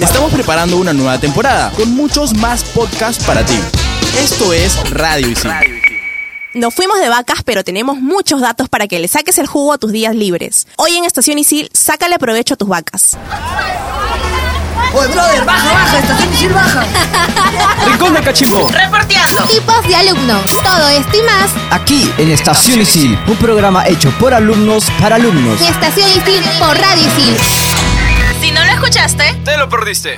Estamos preparando una nueva temporada con muchos más podcasts para ti. Esto es Radio Isil. Nos fuimos de vacas, pero tenemos muchos datos para que le saques el jugo a tus días libres. Hoy en Estación Isil, sácale provecho a tus vacas. Oye, brother, baja, baja, estación Isil baja. Rincón de Cachimbo. Reporteando. Tipos de alumnos. Todo esto y más Aquí en Estación Isil, un programa hecho por alumnos para alumnos. en Estación Isil por Radio Isil. Si no lo escuchaste, Te lo perdiste.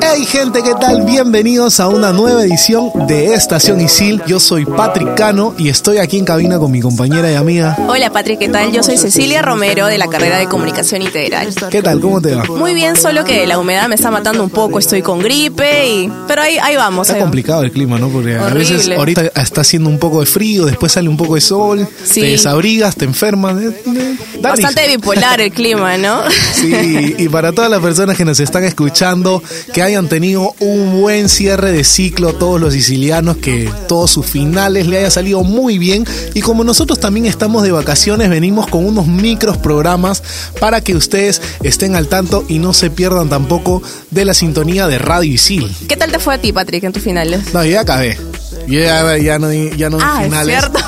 Hey gente, ¿qué tal? Bienvenidos a una nueva edición de Estación Isil. Yo soy Patrick Cano y estoy aquí en cabina con mi compañera y amiga. Hola Patrick, ¿qué tal? Yo soy Cecilia Romero de la carrera de Comunicación Integral. ¿Qué tal? ¿Cómo te va? Muy bien, solo que la humedad me está matando un poco, estoy con gripe y... Pero ahí, ahí vamos. Está ahí vamos. complicado el clima, ¿no? Porque a veces ahorita está haciendo un poco de frío, después sale un poco de sol, Sí. te desabrigas, te enfermas. eh, eh, Bastante bipolar el clima, ¿no? Sí, y para todas las personas que nos están escuchando, que hayan tenido un buen cierre de ciclo, todos los sicilianos, que todos sus finales le haya salido muy bien. Y como nosotros también estamos de vacaciones, venimos con unos micros programas para que ustedes estén al tanto y no se pierdan tampoco de la sintonía de Radio Isil. ¿Qué tal te fue a ti, Patrick, en tus finales? No, yo ya acabé. Yo ya, ya no ya no Ah, es finales. cierto.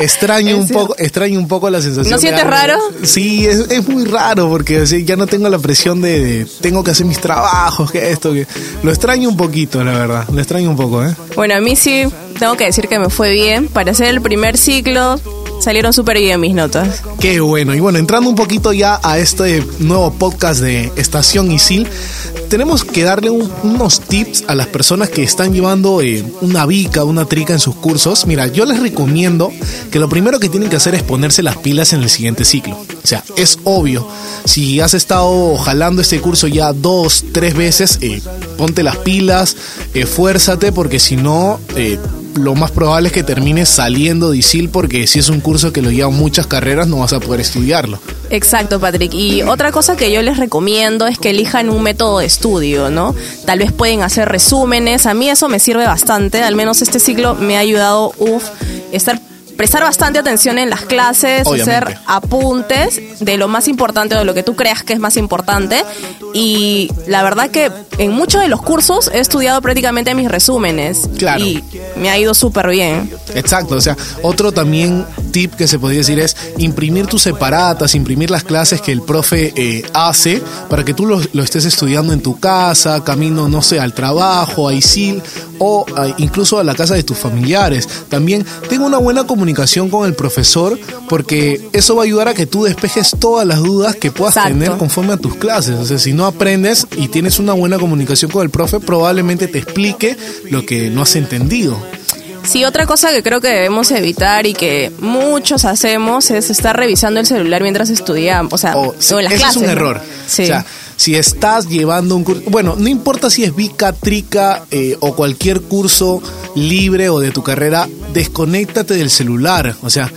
Extraño un cierto. poco, extraño un poco la sensación. ¿No sientes algo. raro? Sí, es, es muy raro porque así, ya no tengo la presión de, de tengo que hacer mis trabajos, que esto, que lo extraño un poquito, la verdad. Lo extraño un poco, ¿eh? Bueno, a mí sí tengo que decir que me fue bien. Para hacer el primer ciclo salieron súper bien mis notas. Qué bueno. Y bueno, entrando un poquito ya a este nuevo podcast de Estación Isil, tenemos que darle un- unos tips a las personas que están llevando eh, una bica, una trica en sus cursos. Mira, yo les recomiendo que lo primero que tienen que hacer es ponerse las pilas en el siguiente ciclo. O sea, es obvio. Si has estado jalando este curso ya dos, tres veces, eh, ponte las pilas, esfuérzate, porque si no... eh, lo más probable es que termines saliendo de ISIL porque si es un curso que lo llevan muchas carreras no vas a poder estudiarlo. Exacto, Patrick. Y otra cosa que yo les recomiendo es que elijan un método de estudio, ¿no? Tal vez pueden hacer resúmenes. A mí eso me sirve bastante. Al menos este ciclo me ha ayudado, uff, estar prestar bastante atención en las clases, Obviamente. hacer apuntes de lo más importante, de lo que tú creas que es más importante. Y la verdad que en muchos de los cursos he estudiado prácticamente mis resúmenes. Claro. Y me ha ido súper bien. Exacto, o sea, otro también tip que se podría decir es imprimir tus separatas, imprimir las clases que el profe eh, hace para que tú lo, lo estés estudiando en tu casa, camino, no sé, al trabajo, a ISIL o a- incluso a la casa de tus familiares. También tengo una buena comunicación con el profesor porque eso va a ayudar a que tú despejes todas las dudas que puedas Exacto. tener conforme a tus clases. O sea, si no aprendes y tienes una buena comunicación con el profe, probablemente te explique lo que no has entendido. Sí, otra cosa que creo que debemos evitar y que muchos hacemos es estar revisando el celular mientras estudiamos, o sea, O- sí, o en las eso clases. es un ¿no? error. Sí. O sea, si estás llevando un curso, bueno, no importa si es Vica, Trica eh, o cualquier curso libre o de tu carrera, desconéctate del celular. O sea,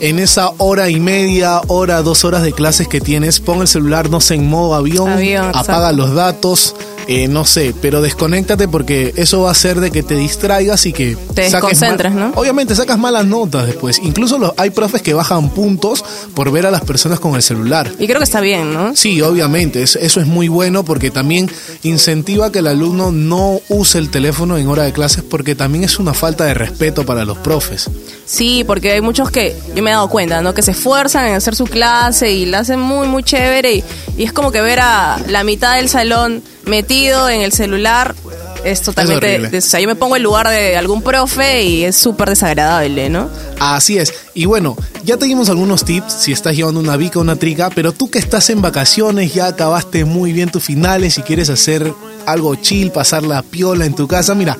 en esa hora y media, hora, dos horas de clases que tienes, pon el celular, no sé, en modo avión, Avión, apaga exacto. los datos. Eh, no sé, pero desconéctate porque eso va a hacer de que te distraigas y que Te mal- ¿no? Obviamente sacas malas notas después. Incluso los, hay profes que bajan puntos por ver a las personas con el celular. y creo que está bien, ¿no? Sí, obviamente, es- eso es muy bueno porque también incentiva que el alumno no use el teléfono en hora de clases porque también es una falta de respeto para los profes. Sí, porque hay muchos que yo me he dado cuenta, ¿no? Que se esfuerzan en hacer su clase y la hacen muy, muy chévere y, y es como que ver a la mitad del salón metido en el celular es totalmente... horrible. o sea, yo me pongo en lugar de algún profe y es súper desagradable, ¿no? Así es. Y bueno, ya te dimos algunos tips si estás llevando una bica o una trica, pero tú que estás en vacaciones, ya acabaste muy bien tus finales y quieres hacer algo chill, pasar la piola en tu casa, mira,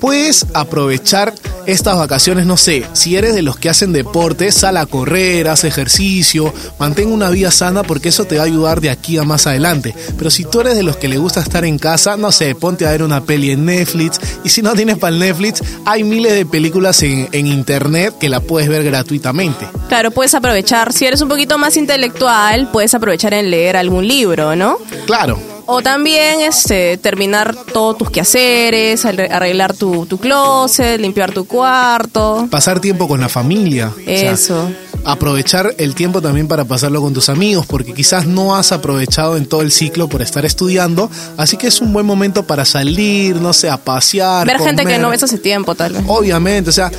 puedes aprovechar estas vacaciones, no sé, si eres de los que hacen deporte, sal a correr, haz ejercicio, mantén una vida sana porque eso te va a ayudar de aquí a más adelante. Pero si tú eres de los que le gusta estar en casa, no sé, ponte a ver una peli en Netflix y si no tienes para el Netflix, hay miles de películas en, en internet que la puedes ver gratuitamente. Claro, puedes aprovechar, si eres un poquito más intelectual, puedes aprovechar en leer algún libro, ¿no? Claro. O también este, terminar todos tus quehaceres, arre- arreglar tu, tu closet, limpiar tu cuarto. Pasar tiempo con la familia. O sea, Eso. aprovechar el tiempo también para pasarlo con tus amigos, porque quizás no has aprovechado en todo el ciclo por estar estudiando, así que es un buen momento para salir, no sé, a pasear. Ver gente que no ves hace tiempo, tal vez. Obviamente, o sea,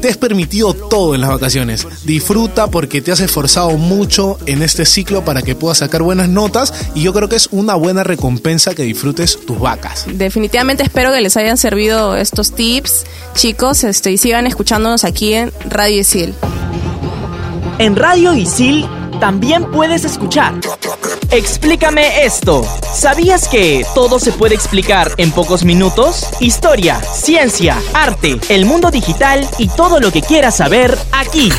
te has permitido todo en las vacaciones. Disfruta porque te has esforzado mucho en este ciclo para que puedas sacar buenas notas y yo creo que es una buena recompensa que disfrutes tus vacas. Definitivamente espero que les hayan servido estos tips, chicos, este, y sigan escuchándonos aquí en Radio Isil. En Radio Isil también puedes escuchar. Explícame esto. ¿Sabías que todo se puede explicar en pocos minutos? Historia, ciencia, arte, el mundo digital y todo lo que quieras saber aquí.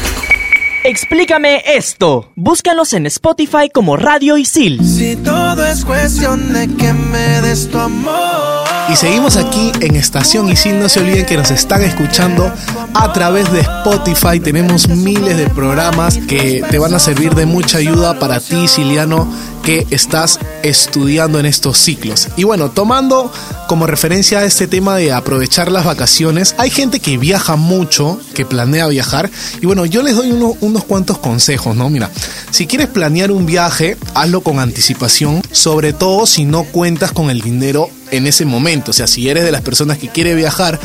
Explícame esto. Búscanos en Spotify como Radio Isil. Si todo es cuestión de que me des tu amor. Y seguimos aquí en Estación Isil. No se olviden que nos están escuchando a través de Spotify. Tenemos miles de programas que te van a servir de mucha ayuda para ti, Siliano, que estás estudiando en estos ciclos. Y bueno, tomando como referencia este tema de aprovechar las vacaciones, hay gente que viaja mucho, que planea viajar. Y bueno, yo les doy uno- unos cuantos consejos, ¿no? Mira, si quieres planear un viaje, hazlo con anticipación, sobre todo si no cuentas con el dinero en ese momento. O sea, si eres de las personas que quiere viajar,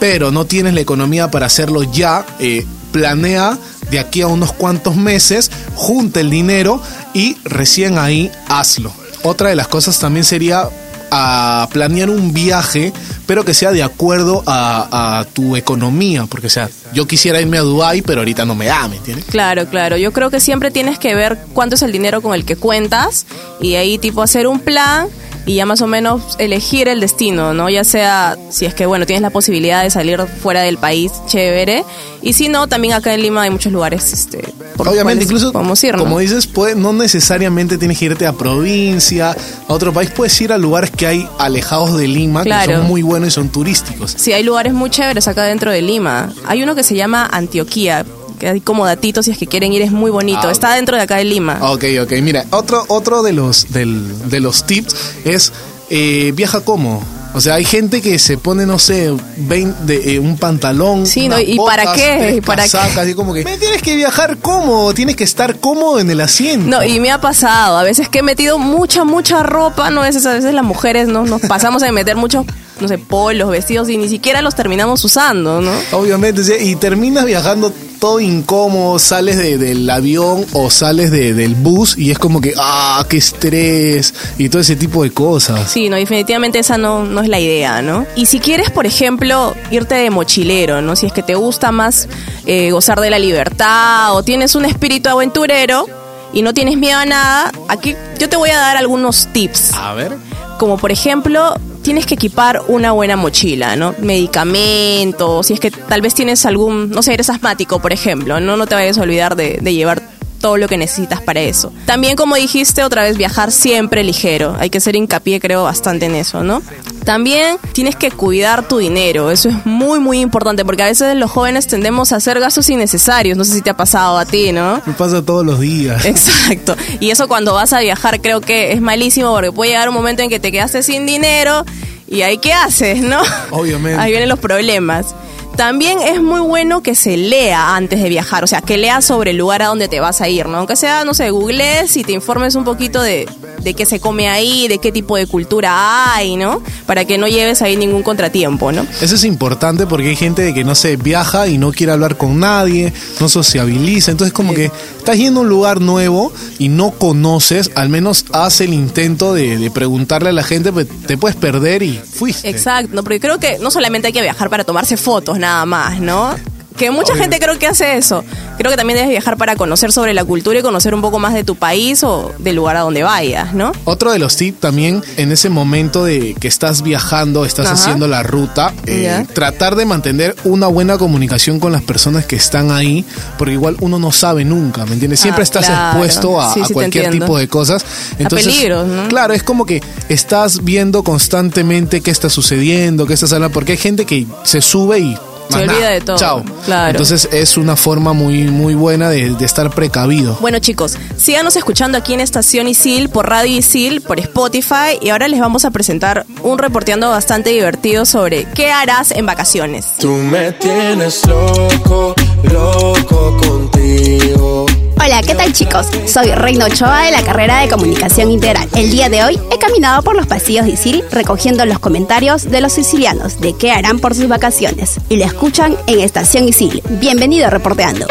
pero no tienes la economía para hacerlo ya, eh, planea de aquí a unos cuantos meses, junta el dinero y recién ahí hazlo. Otra de las cosas también sería a planear un viaje, pero que sea de acuerdo a, a tu economía, porque o sea, yo quisiera irme a Dubai, pero ahorita no me da, ¿me entiendes? Claro, claro. Yo creo que siempre tienes que ver cuánto es el dinero con el que cuentas y ahí tipo hacer un plan y ya más o menos elegir el destino, ¿no? Ya sea si es que bueno, tienes la posibilidad de salir fuera del país, chévere, y si no, también acá en Lima hay muchos lugares este por Obviamente, incluso, podemos ir, ¿no? como dices, puede, no necesariamente tienes que irte a provincia, a otro país, puedes ir a lugares que hay alejados de Lima, que son muy buenos y son turísticos. Sí, hay lugares muy chéveres acá dentro de Lima. Hay uno que se llama Antioquía, que hay como datitos si es que quieren ir, es muy bonito. Ah, Está dentro de acá de Lima. Ok, ok, mira, otro, otro de los del- de los tips es eh, viaja como. O sea, hay gente que se pone, no sé, 20 de, eh, un pantalón. Sí, ¿no? ¿Y para qué? ¿Y para qué? así como que. "Me tienes que viajar cómodo, tienes que estar cómodo en el asiento. No, y me ha pasado, a veces que he metido mucha, mucha ropa, no a veces, a veces las mujeres no nos pasamos a meter muchos, no sé, polos, vestidos y ni siquiera los terminamos usando, ¿no? Obviamente, sí, y terminas viajando todo incómodo, sales de- del avión o sales de- del bus y es como que, ah, qué estrés y todo ese tipo de cosas. Sí, no, definitivamente esa no, no es la idea, ¿no? Y si quieres, por ejemplo, irte de mochilero, ¿no? Si es que te gusta más eh, gozar de la libertad o tienes un espíritu aventurero y no tienes miedo a nada, aquí yo te voy a dar algunos tips. A ver. Como por ejemplo, tienes que equipar una buena mochila, ¿no? Medicamentos, si es que tal vez tienes algún, no sé, eres asmático, por ejemplo, ¿no? No te vayas a olvidar de, de llevar todo lo que necesitas para eso. También, como dijiste, otra vez viajar siempre ligero. Hay que hacer hincapié, creo, bastante en eso, ¿no? También tienes que cuidar tu dinero. Eso es muy, muy importante porque a veces los jóvenes tendemos a hacer gastos innecesarios. No sé si te ha pasado a ti, ¿no? Me pasa todos los días. Exacto. Y eso cuando vas a viajar creo que es malísimo porque puede llegar un momento en que te quedaste sin dinero y ahí qué haces, ¿no? Obviamente. Ahí vienen los problemas. También es muy bueno que se lea antes de viajar, o sea, que leas sobre el lugar a donde te vas a ir, ¿no? Aunque sea, no sé, googlees y te informes un poquito de, de qué se come ahí, de qué tipo de cultura hay, ¿no? Para que no lleves ahí ningún contratiempo, ¿no? Eso es importante porque hay gente de que no se viaja y no quiere hablar con nadie, no sociabiliza. Entonces, como que estás yendo a un lugar nuevo y no conoces, al menos haz el intento de, de preguntarle a la gente, pues te puedes perder y fuiste. Exacto, porque creo que no solamente hay que viajar para tomarse fotos nada más, ¿no? Que mucha gente creo que hace eso. Creo que también debes viajar para conocer sobre la cultura y conocer un poco más de tu país o del lugar a donde vayas, ¿no? Otro de los tips también en ese momento de que estás viajando, estás Ajá. haciendo la ruta, eh, tratar de mantener una buena comunicación con las personas que están ahí, porque igual uno no sabe nunca, ¿me entiendes? Siempre Ah, estás claro. expuesto a, Sí, a sí te cualquier tipo de cosas. Entonces, peligros, ¿no? Claro, es como que estás viendo constantemente qué está sucediendo, qué está hablando, porque hay gente que se sube y Se olvida nada. de todo. Chao. Claro. Entonces es una forma muy, muy buena de, de estar precavido. Bueno chicos, síganos escuchando aquí en Estación Isil, por Radio Isil, por Spotify y ahora les vamos a presentar un reporteando bastante divertido sobre qué harás en vacaciones. Tú me tienes loco, loco contigo. Hola, ¿qué tal chicos? Soy Reina Ochoa de la carrera de Comunicación Integral. El día de hoy he caminado por los pasillos de Isil recogiendo los comentarios de los sicilianos de qué harán por sus vacaciones. Y lo escuchan en Estación Isil. Bienvenido Reporteando.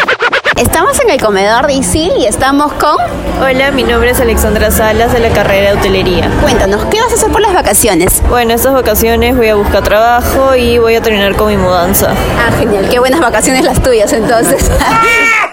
Estamos en el comedor de Isil y estamos con... Hola, mi nombre es Alexandra Salas de la carrera de hotelería. Cuéntanos, ¿qué vas a hacer por las vacaciones? Bueno, estas vacaciones voy a buscar trabajo y voy a terminar con mi mudanza. Ah, genial, qué buenas vacaciones las tuyas entonces.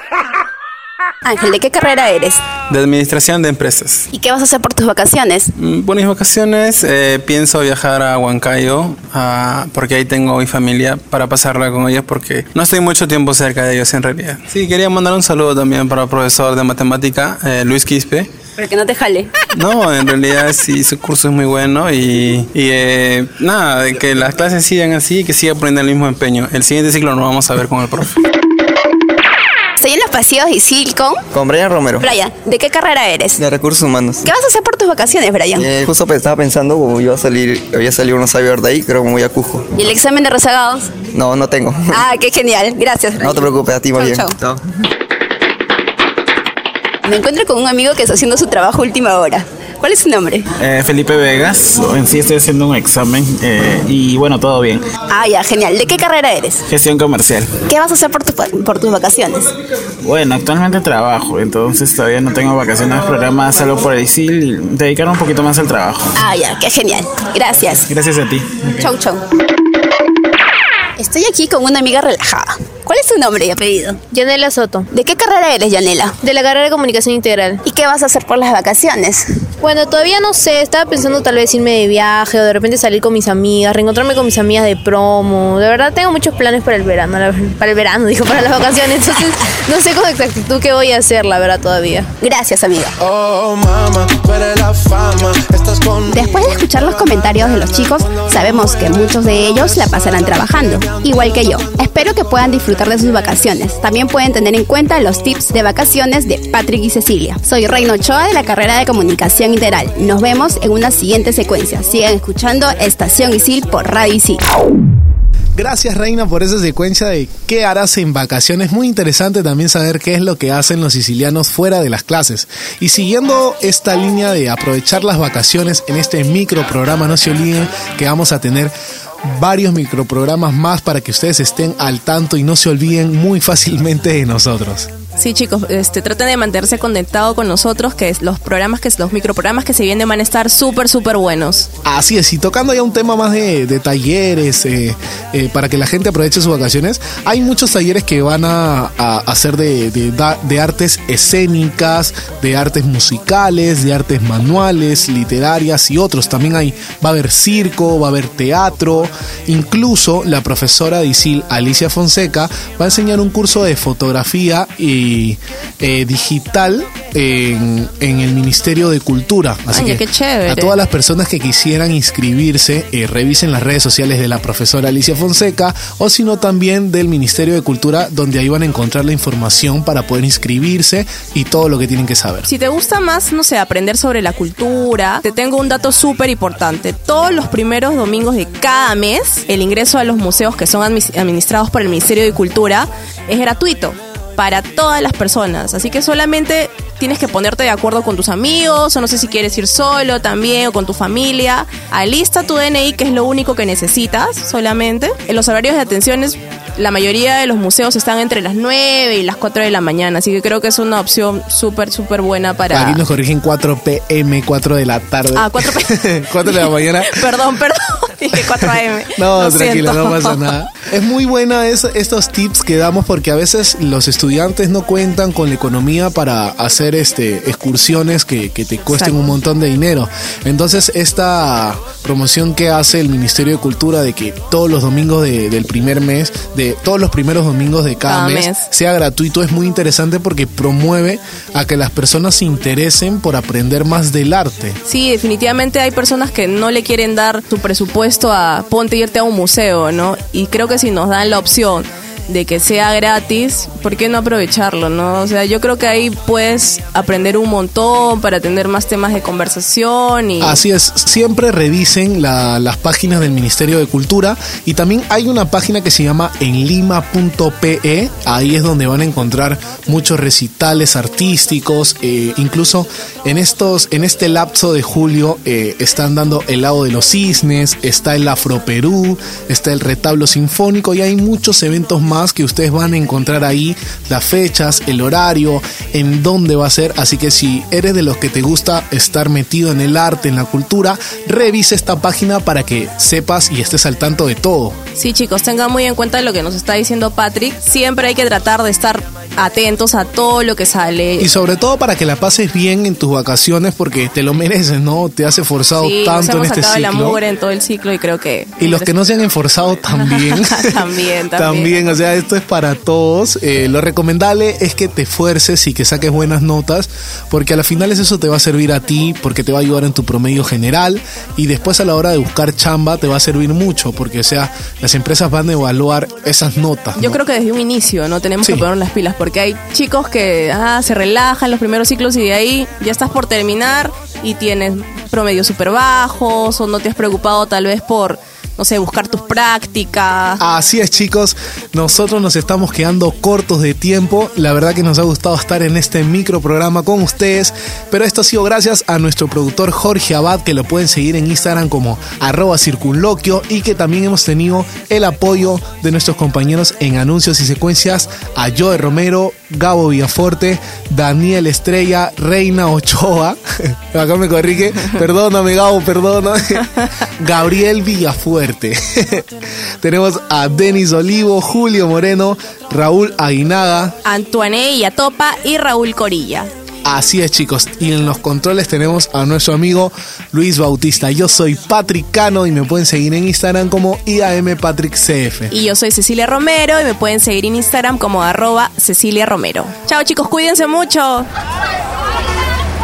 Ángel, ¿de qué carrera eres? de administración de empresas. ¿Y qué vas a hacer por tus vacaciones? Mm, Por mis vacaciones eh, pienso viajar a Huancayo ah, porque ahí tengo mi familia para pasarla con ellos porque no estoy mucho tiempo cerca de ellos en realidad. Sí, quería mandar un saludo también para el profesor de matemática, eh, Luis Quispe. Para que no te jale. No, en realidad sí, su curso es muy bueno y, y, eh, nada, que las clases sigan así y que siga poniendo el mismo empeño. El siguiente ciclo lo vamos a ver con el profe. Estoy en los pasillos de Isil con... Con Brian Romero. Brian, ¿de qué carrera eres? De recursos humanos. ¿Qué vas a hacer por tus vacaciones, Brian? Eh, justo estaba pensando, como iba a salir, había salido unos saber de ahí, creo que me voy a Cujo. ¿Y el examen de rezagados? No, no tengo. Ah, qué genial. Gracias. Brian. No te preocupes, a ti más Chau, bien. chau. Me encuentro con un amigo que está haciendo su trabajo última hora. ¿Cuál es su nombre? Eh, Felipe Vegas, en sí estoy haciendo un examen eh, y bueno, todo bien. Ah, ya, genial. ¿De qué carrera eres? Gestión comercial. ¿Qué vas a hacer por, tu- por tus vacaciones? Bueno, actualmente trabajo, entonces todavía no tengo vacaciones programadas, salgo por el ISIL y dedicar un poquito más al trabajo. Ah, ya, qué genial. Gracias. Gracias a ti. Chau, chau. Estoy aquí con una amiga relajada. ¿Cuál es tu nombre y apellido? Yanela Soto. ¿De qué carrera eres, Yanela? De la carrera de comunicación integral. ¿Y qué vas a hacer por las vacaciones? Bueno, todavía no sé, estaba pensando tal vez irme de viaje o de repente salir con mis amigas, reencontrarme con mis amigas de promo. De verdad tengo muchos planes para el verano, la- para el verano, digo, para las vacaciones. Entonces no sé con exactitud qué voy a hacer, la verdad, todavía. Gracias, amiga. Oh, eres la fama. Estás con Después de escuchar los comentarios de los chicos, sabemos que muchos de ellos la pasarán trabajando, igual que yo. Espero que puedan disfrutar de sus vacaciones. También pueden tener en cuenta los tips de vacaciones de Patrick y Cecilia. Soy Reino Ochoa de la carrera de Comunicación Integral. Nos vemos en una siguiente secuencia. Sigan escuchando Estación Isil por Radio Isil. Gracias Reina por esa secuencia de qué harás en vacaciones. Muy interesante también saber qué es lo que hacen los sicilianos fuera de las clases. Y siguiendo esta línea de aprovechar las vacaciones en este microprograma, no se olviden que vamos a tener varios microprogramas más para que ustedes estén al tanto y no se olviden muy fácilmente de nosotros. Sí, chicos, este, traten de mantenerse conectados con nosotros, que los programas, que los microprogramas que se vienen van a estar súper, súper buenos. Así es, y tocando ya un tema más de, talleres, eh, eh, para que la gente aproveche sus vacaciones, hay muchos talleres que van a, hacer de, de de artes escénicas, de artes musicales, de artes manuales, literarias y otros. También hay, va a haber circo, va a haber teatro, incluso la profesora de ISIL, Alicia Fonseca, va a enseñar un curso de fotografía y eh, digital en, en el Ministerio de Cultura. Así Ay, que qué chévere. a todas las personas que quisieran inscribirse, eh, revisen las redes sociales de la profesora Alicia Fonseca o si no también del Ministerio de Cultura, donde ahí van a encontrar la información para poder inscribirse y todo lo que tienen que saber. Si te gusta más, no sé, aprender sobre la cultura, te tengo un dato súper importante. Todos los primeros domingos de cada mes, el ingreso a los museos que son administrados por el Ministerio de Cultura es gratuito para todas las personas. Así que solamente tienes que ponerte de acuerdo con tus amigos, o no sé si quieres ir solo también, o con tu familia. Alista tu DNI, que es lo único que necesitas solamente. En los horarios de atenciones, la mayoría de los museos están entre las 9 y las 4 de la mañana, así que creo que es una opción súper, súper buena para... Aquí nos corrigen 4 pm, 4 de la tarde. Ah, 4 p.m. 4 de la mañana. perdón, perdón, dije 4 a.m. No, tranquila, no pasa nada. Es muy buena es- estos tips que damos porque a veces los estudiantes no cuentan con la economía para hacer este excursiones que, que te cuesten Exacto. un montón de dinero. Entonces, esta promoción que hace el Ministerio de Cultura de que todos los domingos de- del primer mes, de todos los primeros domingos de cada, Cada mes, mes. sea gratuito es muy interesante porque promueve a que las personas se interesen por aprender más del arte. Sí, definitivamente hay personas que no le quieren dar su presupuesto a ponte irte a un museo, ¿no? Y creo que si nos dan la opción de que sea gratis, ¿por qué no aprovecharlo, no? O sea, yo creo que ahí puedes aprender un montón para tener más temas de conversación y... Así es, siempre revisen la- las páginas del Ministerio de Cultura y también hay una página que se llama enlima.pe, ahí es donde van a encontrar muchos recitales artísticos, eh, incluso en estos, en este lapso de julio eh, están dando el lado de los cisnes, está el Afro Perú, está el retablo sinfónico y hay muchos eventos más que ustedes van a encontrar ahí, las fechas, el horario, en dónde va a ser, así que si eres de los que te gusta estar metido en el arte, en la cultura, revisa esta página para que sepas y estés al tanto de todo. Sí, chicos, tengan muy en cuenta lo que nos está diciendo Patrick. Siempre hay que tratar de estar atentos a todo lo que sale. Y sobre todo para que la pases bien en tus vacaciones porque te lo mereces, ¿no? Te has esforzado Sí, nos tanto en hemos este sacado la ciclo. mugre en todo el ciclo y creo que... Y los que no se han esforzado también. también, también. También, o sea, esto es para todos. Eh, lo recomendable es que te esfuerces y que saques buenas notas, porque a las finales eso te va a servir a ti, porque te va a ayudar en tu promedio general y después a la hora de buscar chamba te va a servir mucho, porque o sea, las empresas van a evaluar esas notas. Yo creo que desde un inicio no tenemos Sí. que poner las pilas porque hay chicos que ah, se relajan los primeros ciclos y de ahí ya estás por terminar y tienes promedios súper bajos o no te has preocupado tal vez por, no sé, buscar tus prácticas. Así es chicos, nosotros nos estamos quedando cortos de tiempo, la verdad que nos ha gustado estar en este micro programa con ustedes, pero esto ha sido gracias a nuestro productor Jorge Abad, que lo pueden seguir en Instagram como arroba circunloquio y que también hemos tenido el apoyo de nuestros compañeros en anuncios y secuencias a Joe Romero, Gabo Villaforte, Daniel Estrella, Reina Ochoa, acá me corrige, perdóname Gabo, perdóname, Gabriel Villafuerte. Tenemos a Denis Olivo, Julio Moreno, Raúl Aguinaga. Antoine Yatopa y Raúl Corilla. Así es, chicos. Y en los controles tenemos a nuestro amigo Luis Bautista. Yo soy Patrick Cano y me pueden seguir en Instagram como IAMPatrickCF. Y yo soy Cecilia Romero y me pueden seguir en Instagram como arroba Cecilia Romero. Chao chicos, cuídense mucho.